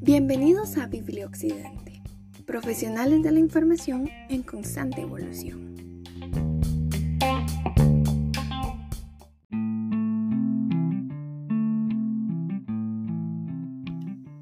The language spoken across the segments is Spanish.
Bienvenidos a Biblioccidente, profesionales de la información en constante evolución.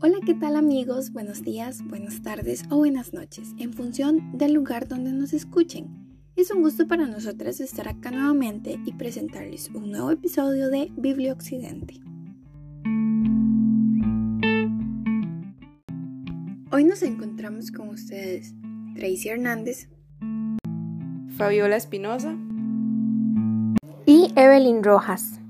Hola, ¿qué tal amigos? Buenos días, buenas tardes o buenas noches, en función del lugar donde nos escuchen. Es un gusto para nosotras estar acá nuevamente y presentarles un nuevo episodio de Biblioccidente. Hoy nos encontramos con ustedes Tracy Hernández, Fabiola Espinosa y Evelyn Rojas.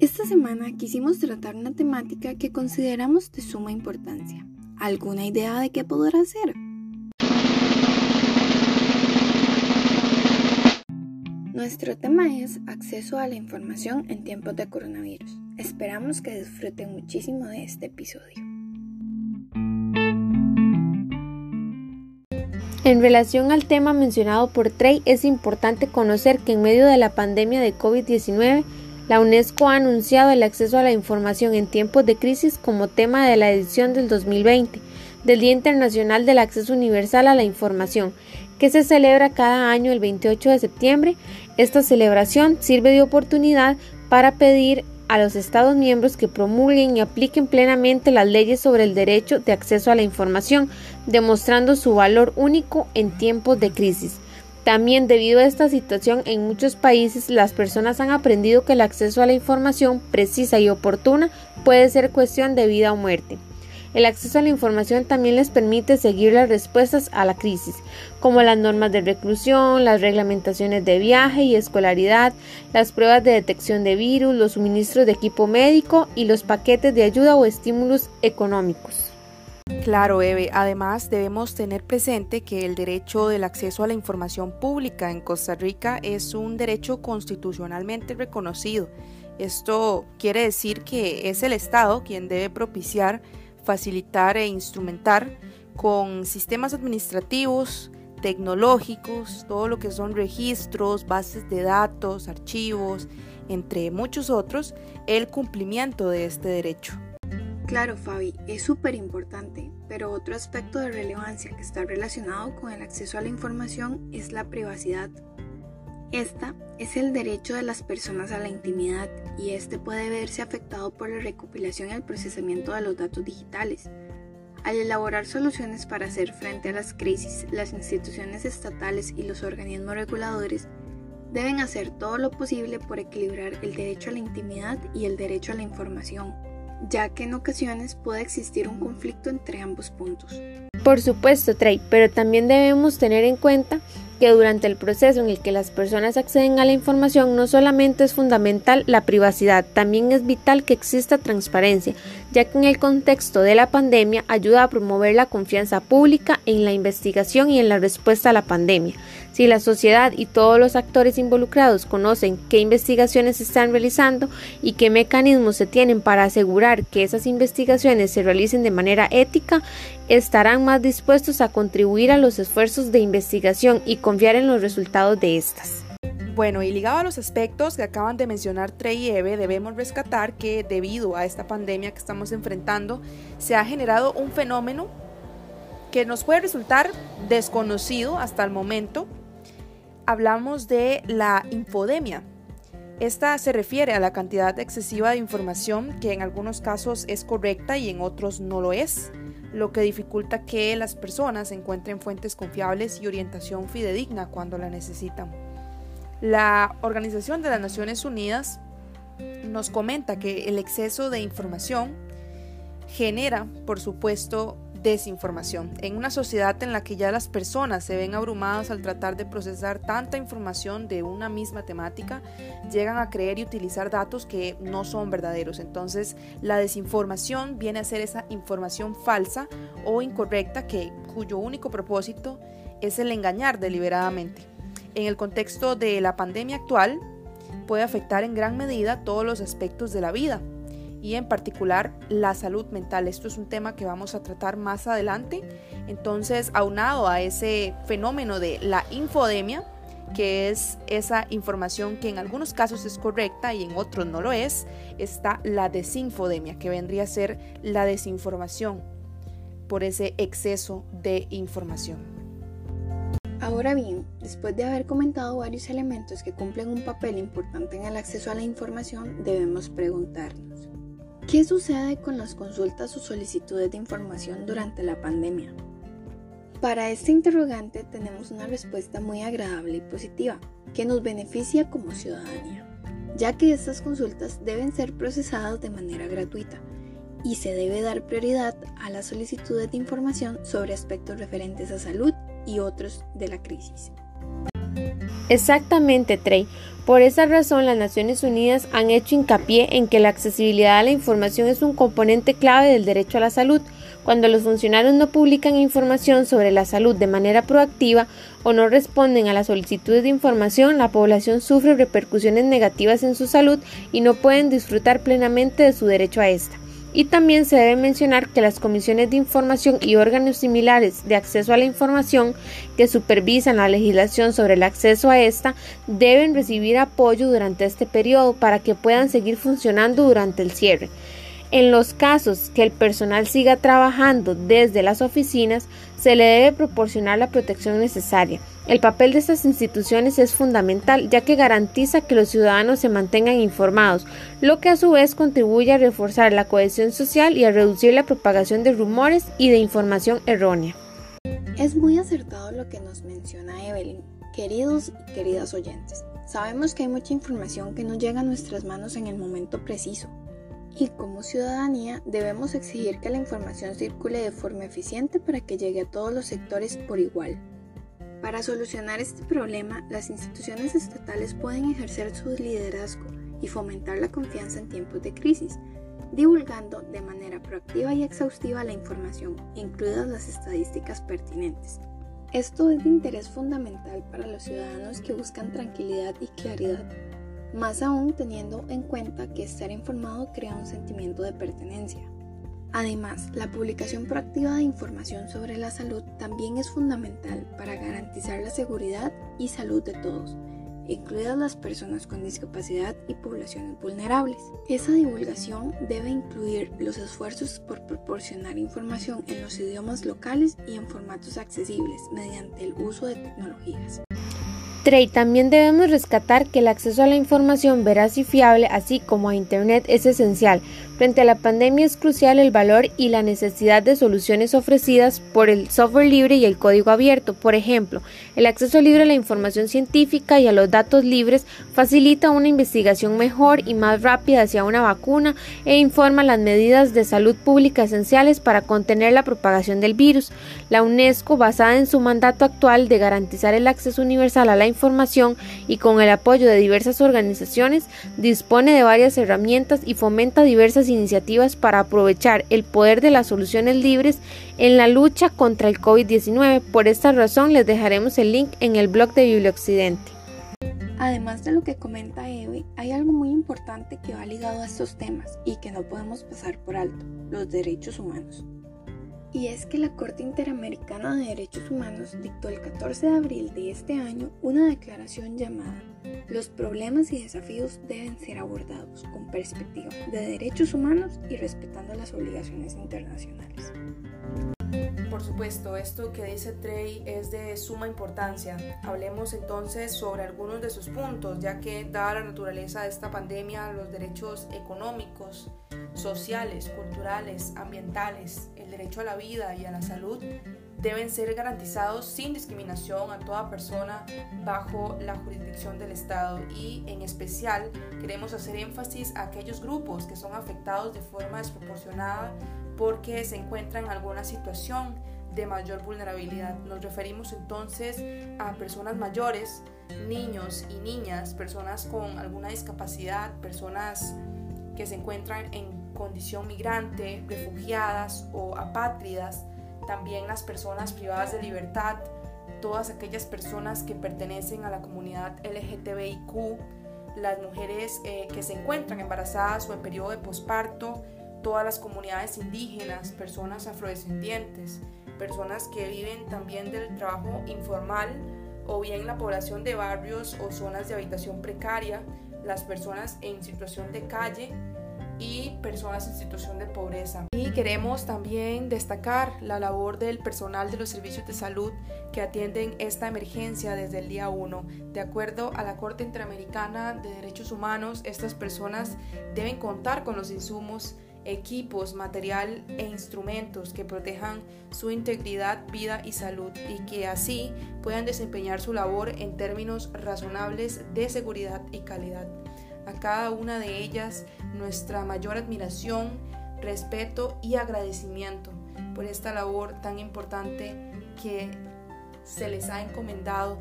Esta semana quisimos tratar una temática que consideramos de suma importancia. ¿Alguna idea de qué podrá ser? Nuestro tema es acceso a la información en tiempos de coronavirus. Esperamos que disfruten muchísimo de este episodio. En relación al tema mencionado por Trey, es importante conocer que en medio de la pandemia de COVID-19, la UNESCO ha anunciado el acceso a la información en tiempos de crisis como tema de la edición del 2020 del Día Internacional del Acceso Universal a la Información, que se celebra cada año el 28 de septiembre. Esta celebración sirve de oportunidad para pedir a los Estados miembros que promulguen y apliquen plenamente las leyes sobre el derecho de acceso a la información, demostrando su valor único en tiempos de crisis. También debido a esta situación en muchos países las personas han aprendido que el acceso a la información precisa y oportuna puede ser cuestión de vida o muerte. El acceso a la información también les permite seguir las respuestas a la crisis, como las normas de reclusión, las reglamentaciones de viaje y escolaridad, las pruebas de detección de virus, los suministros de equipo médico y los paquetes de ayuda o estímulos económicos. Claro, Eve. Además, debemos tener presente que el derecho del acceso a la información pública en Costa Rica es un derecho constitucionalmente reconocido. Esto quiere decir que es el Estado quien debe propiciar facilitar e instrumentar con sistemas administrativos, tecnológicos, todo lo que son registros, bases de datos, archivos, entre muchos otros, el cumplimiento de este derecho. Claro, Fabi, es súper importante, pero otro aspecto de relevancia que está relacionado con el acceso a la información es la privacidad. Esta es el derecho de las personas a la intimidad y este puede verse afectado por la recopilación y el procesamiento de los datos digitales. Al elaborar soluciones para hacer frente a las crisis, las instituciones estatales y los organismos reguladores deben hacer todo lo posible por equilibrar el derecho a la intimidad y el derecho a la información, ya que en ocasiones puede existir un conflicto entre ambos puntos. Por supuesto, Trey, pero también debemos tener en cuenta que durante el proceso en el que las personas acceden a la información no solamente es fundamental la privacidad, también es vital que exista transparencia, ya que en el contexto de la pandemia ayuda a promover la confianza pública en la investigación y en la respuesta a la pandemia. Si la sociedad y todos los actores involucrados conocen qué investigaciones se están realizando y qué mecanismos se tienen para asegurar que esas investigaciones se realicen de manera ética, estarán más dispuestos a contribuir a los esfuerzos de investigación y confiar en los resultados de estas. Bueno, y ligado a los aspectos que acaban de mencionar Trey y Eve, debemos rescatar que debido a esta pandemia que estamos enfrentando, se ha generado un fenómeno que nos puede resultar desconocido hasta el momento, hablamos de la infodemia. Esta se refiere a la cantidad excesiva de información que en algunos casos es correcta y en otros no lo es, lo que dificulta que las personas encuentren fuentes confiables y orientación fidedigna cuando la necesitan. La Organización de las Naciones Unidas nos comenta que el exceso de información genera, por supuesto, desinformación. En una sociedad en la que ya las personas se ven abrumadas al tratar de procesar tanta información de una misma temática, llegan a creer y utilizar datos que no son verdaderos. Entonces, la desinformación viene a ser esa información falsa o incorrecta que cuyo único propósito es el engañar deliberadamente. En el contexto de la pandemia actual, puede afectar en gran medida todos los aspectos de la vida, y en particular la salud mental. Esto es un tema que vamos a tratar más adelante. Entonces, aunado a ese fenómeno de la infodemia, que es esa información que en algunos casos es correcta y en otros no lo es, está la desinfodemia, que vendría a ser la desinformación por ese exceso de información. Ahora bien, después de haber comentado varios elementos que cumplen un papel importante en el acceso a la información, debemos preguntarnos, ¿qué sucede con las consultas o solicitudes de información durante la pandemia? Para este interrogante tenemos una respuesta muy agradable y positiva, que nos beneficia como ciudadanía, ya que estas consultas deben ser procesadas de manera gratuita y se debe dar prioridad a las solicitudes de información sobre aspectos referentes a salud y otros de la crisis. Exactamente, Trey. Por esa razón, las Naciones Unidas han hecho hincapié en que la accesibilidad a la información es un componente clave del derecho a la salud. Cuando los funcionarios no publican información sobre la salud de manera proactiva o no responden a las solicitudes de información, la población sufre repercusiones negativas en su salud y no pueden disfrutar plenamente de su derecho a esta. Y también se debe mencionar que las comisiones de información y órganos similares de acceso a la información que supervisan la legislación sobre el acceso a esta deben recibir apoyo durante este periodo para que puedan seguir funcionando durante el cierre. En los casos que el personal siga trabajando desde las oficinas, se le debe proporcionar la protección necesaria. El papel de estas instituciones es fundamental ya que garantiza que los ciudadanos se mantengan informados, lo que a su vez contribuye a reforzar la cohesión social y a reducir la propagación de rumores y de información errónea. Es muy acertado lo que nos menciona Evelyn, queridos y queridas oyentes. Sabemos que hay mucha información que no llega a nuestras manos en el momento preciso, y como ciudadanía debemos exigir que la información circule de forma eficiente para que llegue a todos los sectores por igual. Para solucionar este problema, las instituciones estatales pueden ejercer su liderazgo y fomentar la confianza en tiempos de crisis, divulgando de manera proactiva y exhaustiva la información, incluidas las estadísticas pertinentes. Esto es de interés fundamental para los ciudadanos que buscan tranquilidad y claridad más aún teniendo en cuenta que estar informado crea un sentimiento de pertenencia. Además, la publicación proactiva de información sobre la salud también es fundamental para garantizar la seguridad y salud de todos, incluidas las personas con discapacidad y poblaciones vulnerables. Esa divulgación debe incluir los esfuerzos por proporcionar información en los idiomas locales y en formatos accesibles mediante el uso de tecnologías. Trey, también debemos rescatar que el acceso a la información veraz y fiable, así como a Internet, es esencial. Frente a la pandemia es crucial el valor y la necesidad de soluciones ofrecidas por el software libre y el código abierto. Por ejemplo, el acceso libre a la información científica y a los datos libres facilita una investigación mejor y más rápida hacia una vacuna e informa las medidas de salud pública esenciales para contener la propagación del virus. La UNESCO, basada en su mandato actual de garantizar el acceso universal a la información y con el apoyo de diversas organizaciones, dispone de varias herramientas y fomenta diversas iniciativas para aprovechar el poder de las soluciones libres en la lucha contra el COVID-19. Por esta razón les dejaremos el link en el blog de Biblioccidente. Además de lo que comenta Eve, hay algo muy importante que va ligado a estos temas y que no podemos pasar por alto, los derechos humanos y es que la Corte Interamericana de Derechos Humanos dictó el 14 de abril de este año una declaración llamada Los problemas y desafíos deben ser abordados con perspectiva de derechos humanos y respetando las obligaciones internacionales. Por supuesto, esto que dice Trey es de suma importancia. Hablemos entonces sobre algunos de sus puntos, ya que dada la naturaleza de esta pandemia, los derechos económicos, sociales, culturales, ambientales, el derecho a la vida y a la salud deben ser garantizados sin discriminación a toda persona bajo la jurisdicción del Estado y en especial queremos hacer énfasis a aquellos grupos que son afectados de forma desproporcionada porque se encuentran en alguna situación de mayor vulnerabilidad. Nos referimos entonces a personas mayores, niños y niñas, personas con alguna discapacidad, personas que se encuentran en condición migrante, refugiadas o apátridas, también las personas privadas de libertad, todas aquellas personas que pertenecen a la comunidad LGTBIQ, las mujeres eh, que se encuentran embarazadas o en periodo de posparto, todas las comunidades indígenas, personas afrodescendientes, personas que viven también del trabajo informal o bien la población de barrios o zonas de habitación precaria, las personas en situación de calle y personas en situación de pobreza. Y queremos también destacar la labor del personal de los servicios de salud que atienden esta emergencia desde el día 1. De acuerdo a la Corte Interamericana de Derechos Humanos, estas personas deben contar con los insumos equipos, material e instrumentos que protejan su integridad, vida y salud y que así puedan desempeñar su labor en términos razonables de seguridad y calidad a cada una de ellas nuestra mayor admiración, respeto y agradecimiento por esta labor tan importante que se les ha encomendado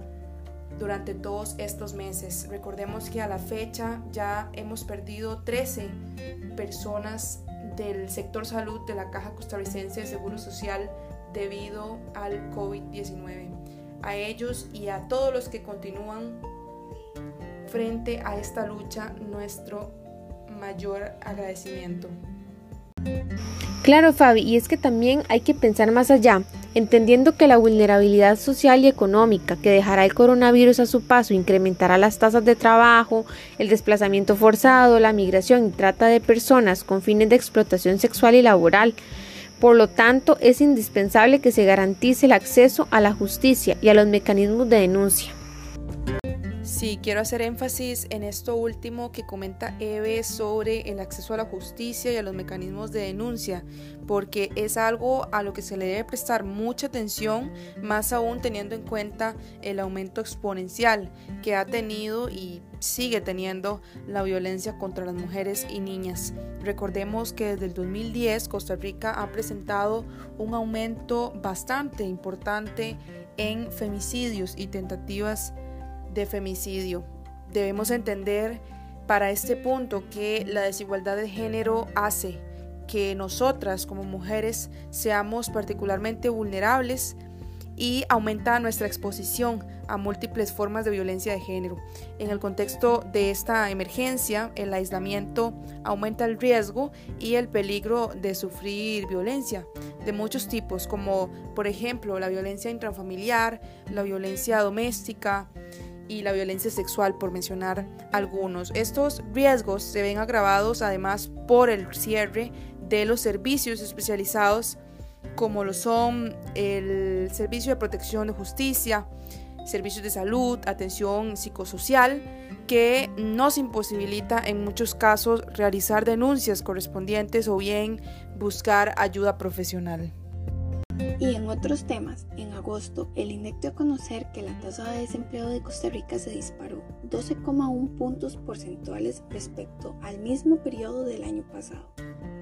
durante todos estos meses. Recordemos que a la fecha ya hemos perdido 13 personas del sector salud de la Caja Costarricense de Seguro Social debido al COVID-19. A ellos y a todos los que continúan frente a esta lucha nuestro mayor agradecimiento. Claro, Fabi, y es que también hay que pensar más allá, entendiendo que la vulnerabilidad social y económica que dejará el coronavirus a su paso incrementará las tasas de trabajo, el desplazamiento forzado, la migración y trata de personas con fines de explotación sexual y laboral. Por lo tanto, es indispensable que se garantice el acceso a la justicia y a los mecanismos de denuncia. Sí, quiero hacer énfasis en esto último que comenta Eve sobre el acceso a la justicia y a los mecanismos de denuncia, porque es algo a lo que se le debe prestar mucha atención, más aún teniendo en cuenta el aumento exponencial que ha tenido y sigue teniendo la violencia contra las mujeres y niñas. Recordemos que desde el 2010 Costa Rica ha presentado un aumento bastante importante en femicidios y tentativas de femicidio. Debemos entender para este punto que la desigualdad de género hace que nosotras como mujeres seamos particularmente vulnerables y aumenta nuestra exposición a múltiples formas de violencia de género. En el contexto de esta emergencia, el aislamiento aumenta el riesgo y el peligro de sufrir violencia de muchos tipos, como por ejemplo la violencia intrafamiliar, la violencia doméstica, y la violencia sexual, por mencionar algunos. Estos riesgos se ven agravados además por el cierre de los servicios especializados como lo son el Servicio de Protección de Justicia, servicios de salud, atención psicosocial, que nos imposibilita en muchos casos realizar denuncias correspondientes o bien buscar ayuda profesional. Y en otros temas, en agosto, el INEC dio a conocer que la tasa de desempleo de Costa Rica se disparó 12,1 puntos porcentuales respecto al mismo periodo del año pasado,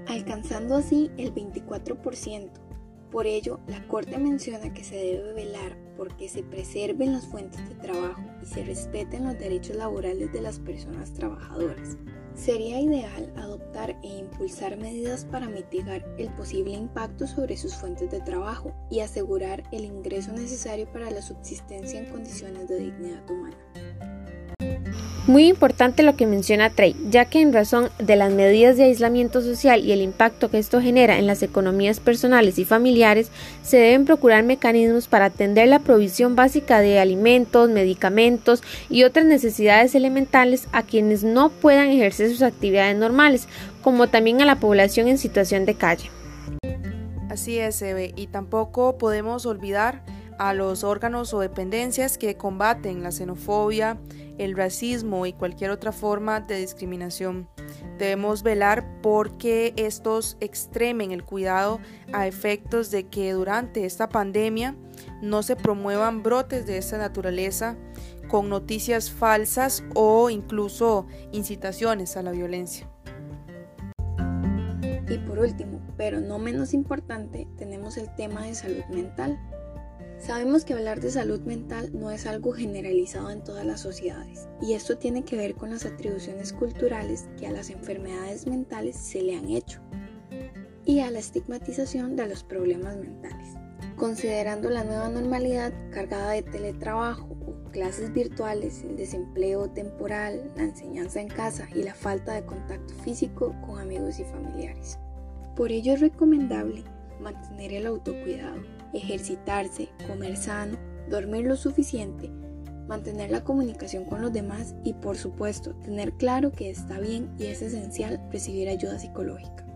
alcanzando así el 24%. Por ello, la Corte menciona que se debe velar porque se preserven las fuentes de trabajo y se respeten los derechos laborales de las personas trabajadoras. Sería ideal adoptar e impulsar medidas para mitigar el posible impacto sobre sus fuentes de trabajo y asegurar el ingreso necesario para la subsistencia en condiciones de dignidad humana. Muy importante lo que menciona Trey, ya que en razón de las medidas de aislamiento social y el impacto que esto genera en las economías personales y familiares, se deben procurar mecanismos para atender la provisión básica de alimentos, medicamentos y otras necesidades elementales a quienes no puedan ejercer sus actividades normales, como también a la población en situación de calle. Así es, Eve, y tampoco podemos olvidar a los órganos o dependencias que combaten la xenofobia, el racismo y cualquier otra forma de discriminación. Debemos velar porque estos extremen el cuidado a efectos de que durante esta pandemia no se promuevan brotes de esta naturaleza con noticias falsas o incluso incitaciones a la violencia. Y por último, pero no menos importante, tenemos el tema de salud mental. Sabemos que hablar de salud mental no es algo generalizado en todas las sociedades, y esto tiene que ver con las atribuciones culturales que a las enfermedades mentales se le han hecho, y a la estigmatización de los problemas mentales. Considerando la nueva normalidad cargada de teletrabajo o clases virtuales, el desempleo temporal, la enseñanza en casa y la falta de contacto físico con amigos y familiares. Por ello es recomendable mantener el autocuidado ejercitarse, comer sano, dormir lo suficiente, mantener la comunicación con los demás y por supuesto tener claro que está bien y es esencial recibir ayuda psicológica.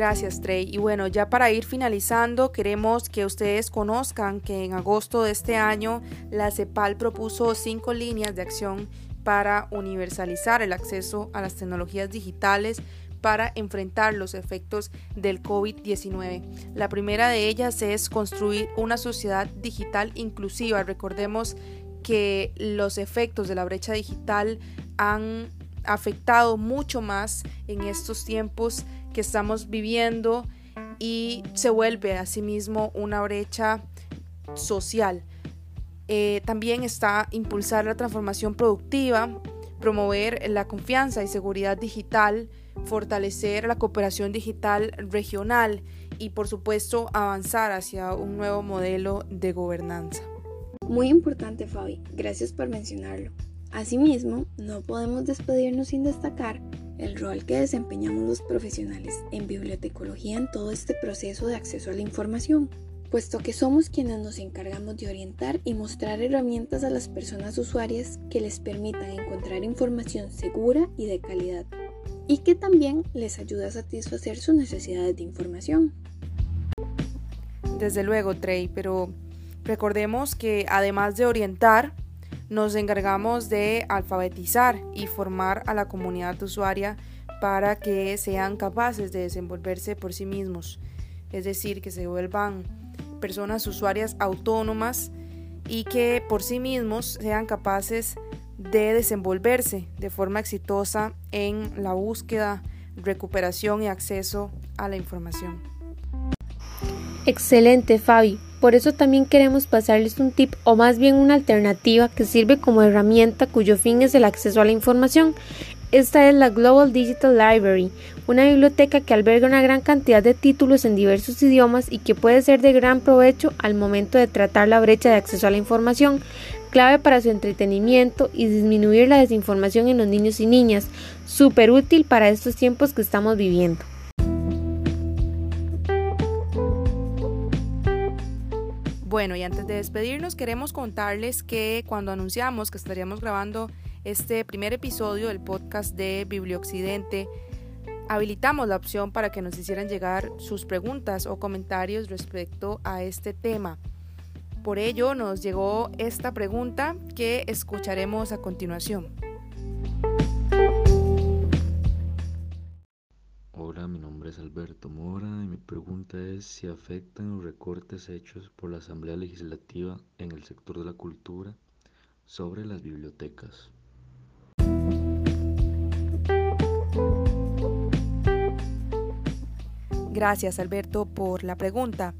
Gracias, Trey. Y bueno, ya para ir finalizando, queremos que ustedes conozcan que en agosto de este año la CEPAL propuso cinco líneas de acción para universalizar el acceso a las tecnologías digitales para enfrentar los efectos del COVID-19. La primera de ellas es construir una sociedad digital inclusiva. Recordemos que los efectos de la brecha digital han afectado mucho más en estos tiempos que estamos viviendo y se vuelve asimismo una brecha social. Eh, también está impulsar la transformación productiva, promover la confianza y seguridad digital, fortalecer la cooperación digital regional y por supuesto avanzar hacia un nuevo modelo de gobernanza. Muy importante Fabi, gracias por mencionarlo. Asimismo, no podemos despedirnos sin destacar el rol que desempeñamos los profesionales en bibliotecología en todo este proceso de acceso a la información, puesto que somos quienes nos encargamos de orientar y mostrar herramientas a las personas usuarias que les permitan encontrar información segura y de calidad, y que también les ayuda a satisfacer sus necesidades de información. Desde luego, Trey, pero recordemos que además de orientar, nos encargamos de alfabetizar y formar a la comunidad usuaria para que sean capaces de desenvolverse por sí mismos, es decir, que se vuelvan personas usuarias autónomas y que por sí mismos sean capaces de desenvolverse de forma exitosa en la búsqueda, recuperación y acceso a la información. Excelente, Fabi. Por eso también queremos pasarles un tip o más bien una alternativa que sirve como herramienta cuyo fin es el acceso a la información. Esta es la Global Digital Library, una biblioteca que alberga una gran cantidad de títulos en diversos idiomas y que puede ser de gran provecho al momento de tratar la brecha de acceso a la información, clave para su entretenimiento y disminuir la desinformación en los niños y niñas, súper útil para estos tiempos que estamos viviendo. Bueno, y antes de despedirnos, queremos contarles que cuando anunciamos que estaríamos grabando este primer episodio del podcast de Biblioccidente, habilitamos la opción para que nos hicieran llegar sus preguntas o comentarios respecto a este tema. Por ello nos llegó esta pregunta que escucharemos a continuación. Hola, mi nombre es Alberto Mora y mi pregunta es si afectan los recortes hechos por la Asamblea Legislativa en el sector de la cultura sobre las bibliotecas. Gracias Alberto por la pregunta.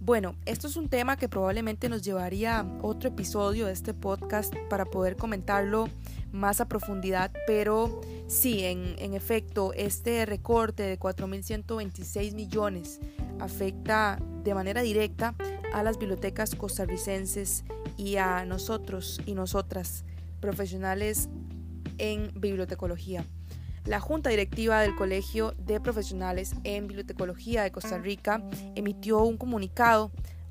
Bueno, esto es un tema que probablemente nos llevaría otro episodio de este podcast para poder comentarlo más a profundidad, pero sí, en, en efecto, este recorte de 4.126 millones afecta de manera directa a las bibliotecas costarricenses y a nosotros y nosotras, profesionales en bibliotecología. La Junta Directiva del Colegio de Profesionales en Bibliotecología de Costa Rica emitió un comunicado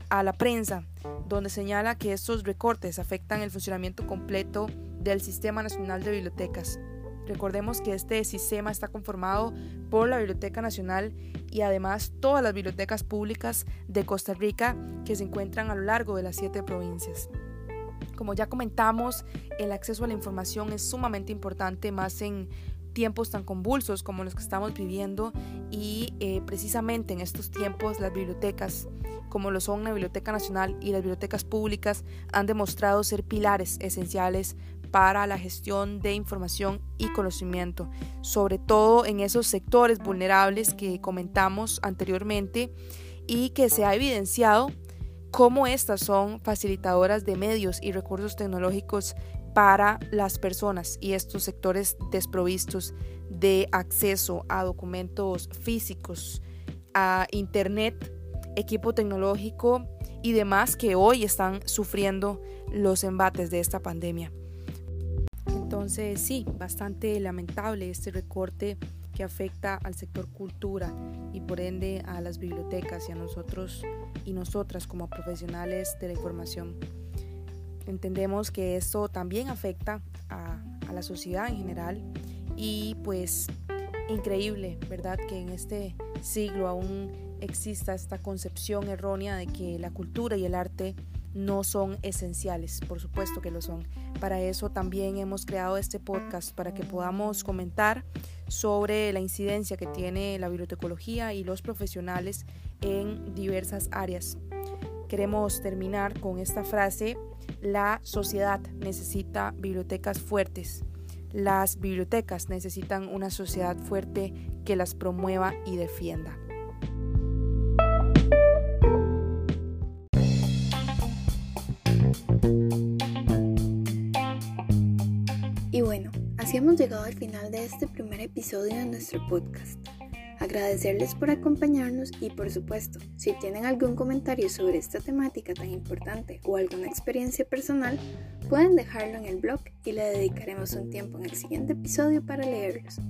a la prensa donde señala que estos recortes afectan el funcionamiento completo del Sistema Nacional de Bibliotecas. Recordemos que este sistema está conformado por la Biblioteca Nacional y además todas las bibliotecas públicas de Costa Rica que se encuentran a lo largo de las siete provincias. Como ya comentamos, el acceso a la información es sumamente importante más en tiempos tan convulsos como los que estamos viviendo y eh, precisamente en estos tiempos las bibliotecas, como lo son la Biblioteca Nacional y las bibliotecas públicas, han demostrado ser pilares esenciales para la gestión de información y conocimiento, sobre todo en esos sectores vulnerables que comentamos anteriormente y que se ha evidenciado cómo estas son facilitadoras de medios y recursos tecnológicos para las personas y estos sectores desprovistos de acceso a documentos físicos, a Internet, equipo tecnológico y demás que hoy están sufriendo los embates de esta pandemia. Entonces sí, bastante lamentable este recorte que afecta al sector cultura y por ende a las bibliotecas y a nosotros y nosotras como profesionales de la información. Entendemos que esto también afecta a, la sociedad en general y pues increíble, ¿verdad? Que en este siglo aún exista esta concepción errónea de que la cultura y el arte no son esenciales, por supuesto que lo son. Para eso también hemos creado este podcast, para que podamos comentar sobre la incidencia que tiene la bibliotecología y los profesionales en diversas áreas. Queremos terminar con esta frase, la sociedad necesita bibliotecas fuertes. Las bibliotecas necesitan una sociedad fuerte que las promueva y defienda. Y bueno, así hemos llegado al final de este primer episodio de nuestro podcast. Agradecerles por acompañarnos y por supuesto, si tienen algún comentario sobre esta temática tan importante o alguna experiencia personal, pueden dejarlo en el blog y le dedicaremos un tiempo en el siguiente episodio para leerlos.